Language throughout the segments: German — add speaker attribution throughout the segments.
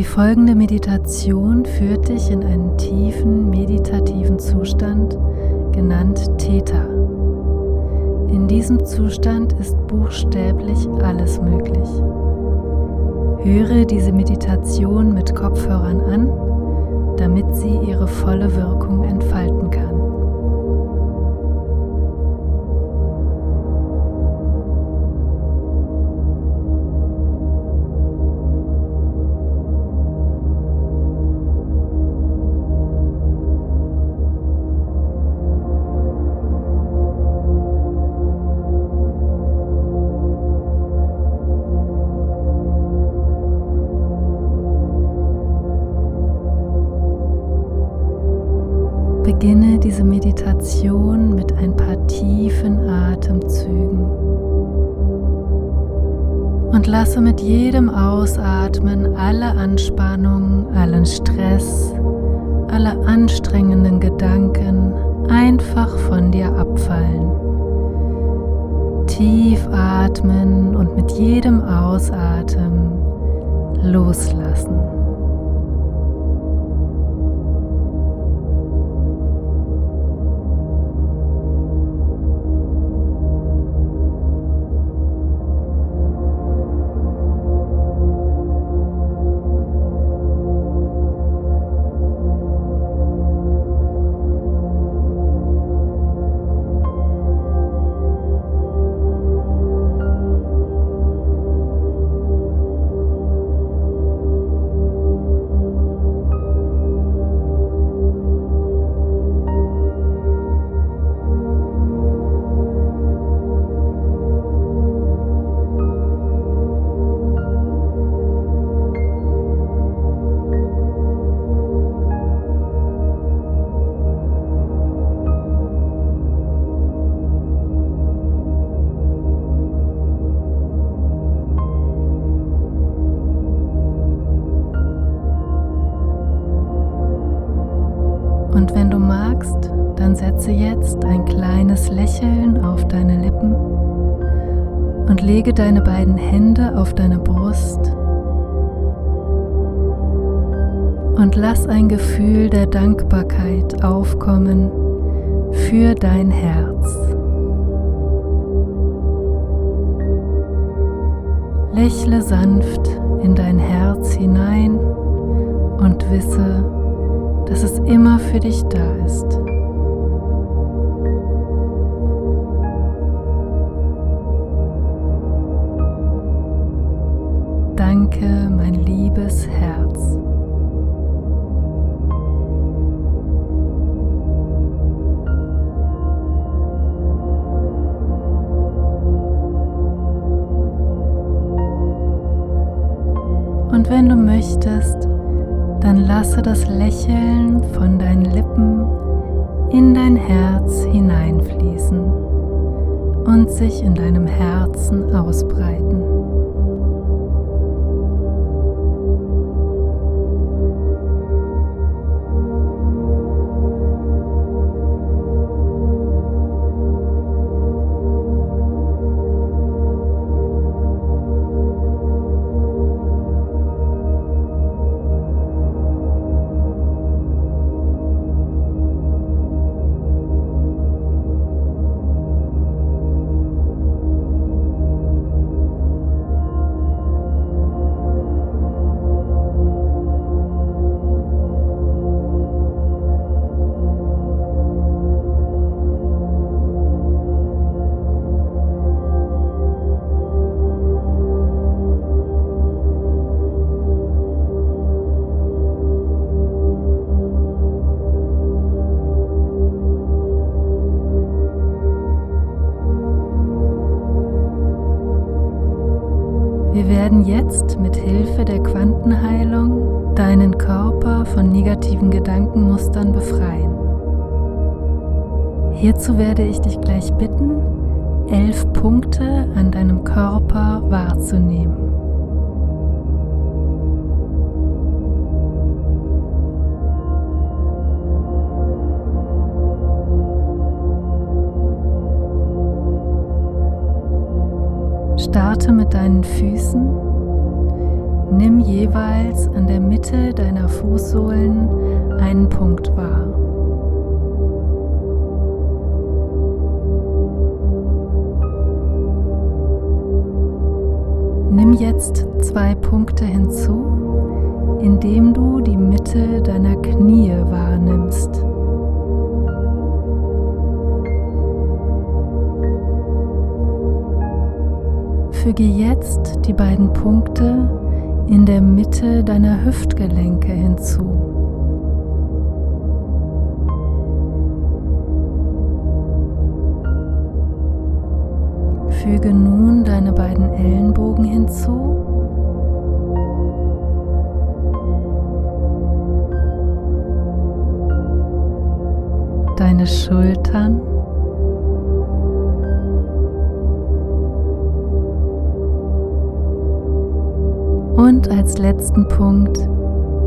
Speaker 1: Die folgende Meditation führt dich in einen tiefen meditativen Zustand, genannt Theta. In diesem Zustand ist buchstäblich alles möglich. Höre diese Meditation mit Kopfhörern an, damit sie ihre volle Wirkung entfalten kann. Diese Meditation mit ein paar tiefen Atemzügen und lasse mit jedem Ausatmen alle Anspannung, allen Stress, alle anstrengenden Gedanken einfach von dir abfallen. Tief atmen und mit jedem Ausatmen loslassen. Und lege deine beiden Hände auf deine Brust und lass ein Gefühl der Dankbarkeit aufkommen für dein Herz. Lächle sanft in dein Herz hinein und wisse, dass es immer für dich da ist. Danke, mein liebes Herz. Und wenn du möchtest, dann lasse das Lächeln von deinen Lippen in dein Herz hineinfließen und sich in deinem Herzen ausbreiten. Deinen Körper von negativen Gedankenmustern befreien. Hierzu werde ich dich gleich bitten, elf Punkte an deinem Körper wahrzunehmen. Starte mit deinen Füßen. Nimm jeweils an der Mitte deiner Fußsohlen einen Punkt wahr. Nimm jetzt zwei Punkte hinzu, indem du die Mitte deiner Knie wahrnimmst. Füge jetzt die beiden Punkte in der Mitte deiner Hüftgelenke hinzu. Füge nun deine beiden Ellenbogen hinzu. Deine Schultern. Und als letzten Punkt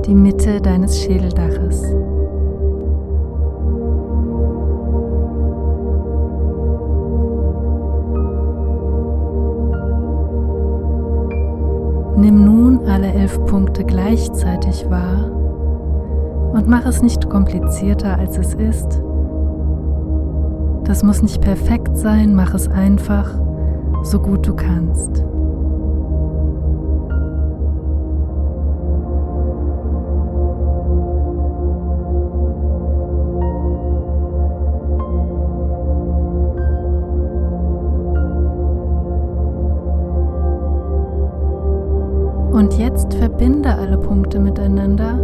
Speaker 1: die Mitte deines Schädeldaches. Nimm nun alle elf Punkte gleichzeitig wahr und mach es nicht komplizierter, als es ist. Das muss nicht perfekt sein, mach es einfach, so gut du kannst. Und jetzt verbinde alle Punkte miteinander.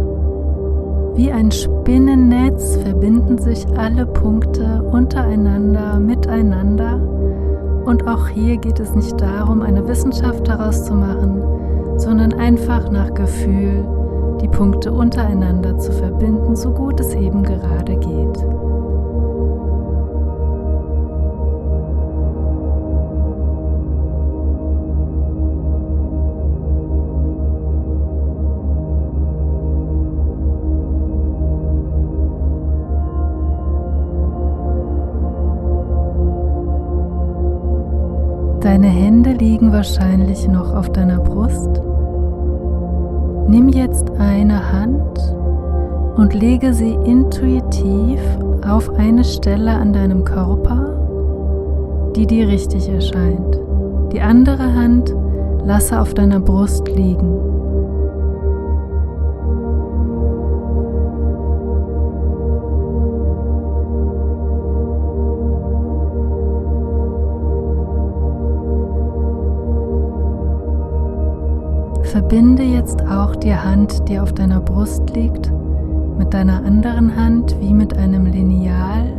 Speaker 1: Wie ein Spinnennetz verbinden sich alle Punkte untereinander, miteinander. Und auch hier geht es nicht darum, eine Wissenschaft daraus zu machen, sondern einfach nach Gefühl die Punkte untereinander zu verbinden, so gut es eben gerade geht. Deine Hände liegen wahrscheinlich noch auf deiner Brust. Nimm jetzt eine Hand und lege sie intuitiv auf eine Stelle an deinem Körper, die dir richtig erscheint. Die andere Hand lasse auf deiner Brust liegen. Verbinde jetzt auch die Hand, die auf deiner Brust liegt, mit deiner anderen Hand wie mit einem Lineal.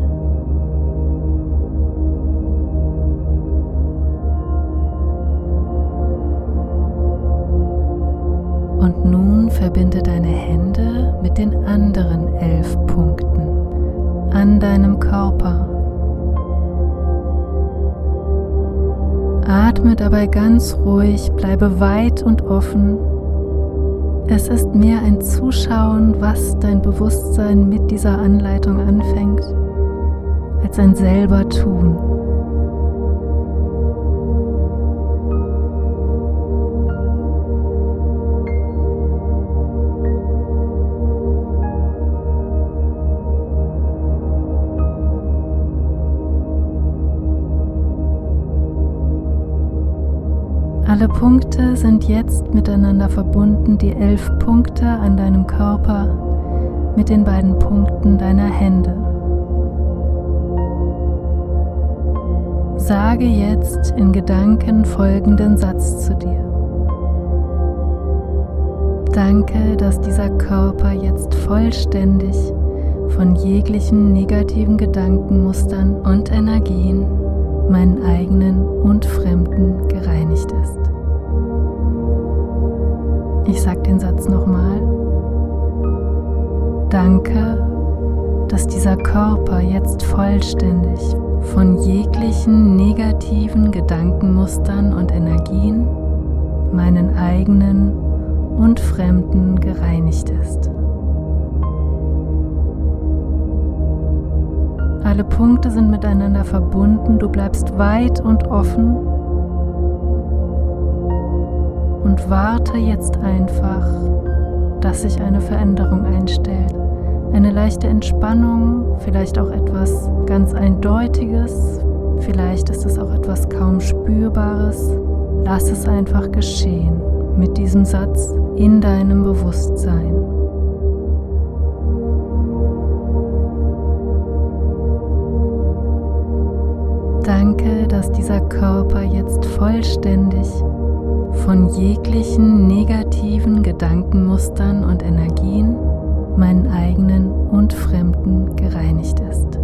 Speaker 1: Und nun verbinde deine Hände mit den anderen elf Punkten an deinem Körper. Atme dabei ganz ruhig, bleibe weit und offen. Es ist mehr ein Zuschauen, was dein Bewusstsein mit dieser Anleitung anfängt, als ein selber Tun. Punkte sind jetzt miteinander verbunden, die elf Punkte an deinem Körper mit den beiden Punkten deiner Hände. Sage jetzt in Gedanken folgenden Satz zu dir. Danke, dass dieser Körper jetzt vollständig von jeglichen negativen Gedankenmustern und Energien, meinen eigenen und fremden, gereinigt Sage den Satz nochmal. Danke, dass dieser Körper jetzt vollständig von jeglichen negativen Gedankenmustern und Energien, meinen eigenen und fremden, gereinigt ist. Alle Punkte sind miteinander verbunden, du bleibst weit und offen warte jetzt einfach, dass sich eine Veränderung einstellt. Eine leichte Entspannung, vielleicht auch etwas ganz Eindeutiges, vielleicht ist es auch etwas kaum Spürbares. Lass es einfach geschehen mit diesem Satz in deinem Bewusstsein. Danke, dass dieser Körper jetzt vollständig von jeglichen negativen Gedankenmustern und Energien, meinen eigenen und fremden, gereinigt ist.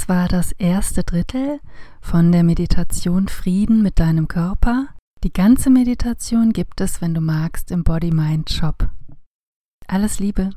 Speaker 1: Das war das erste Drittel von der Meditation Frieden mit deinem Körper. Die ganze Meditation gibt es, wenn du magst, im Body Mind Shop. Alles Liebe!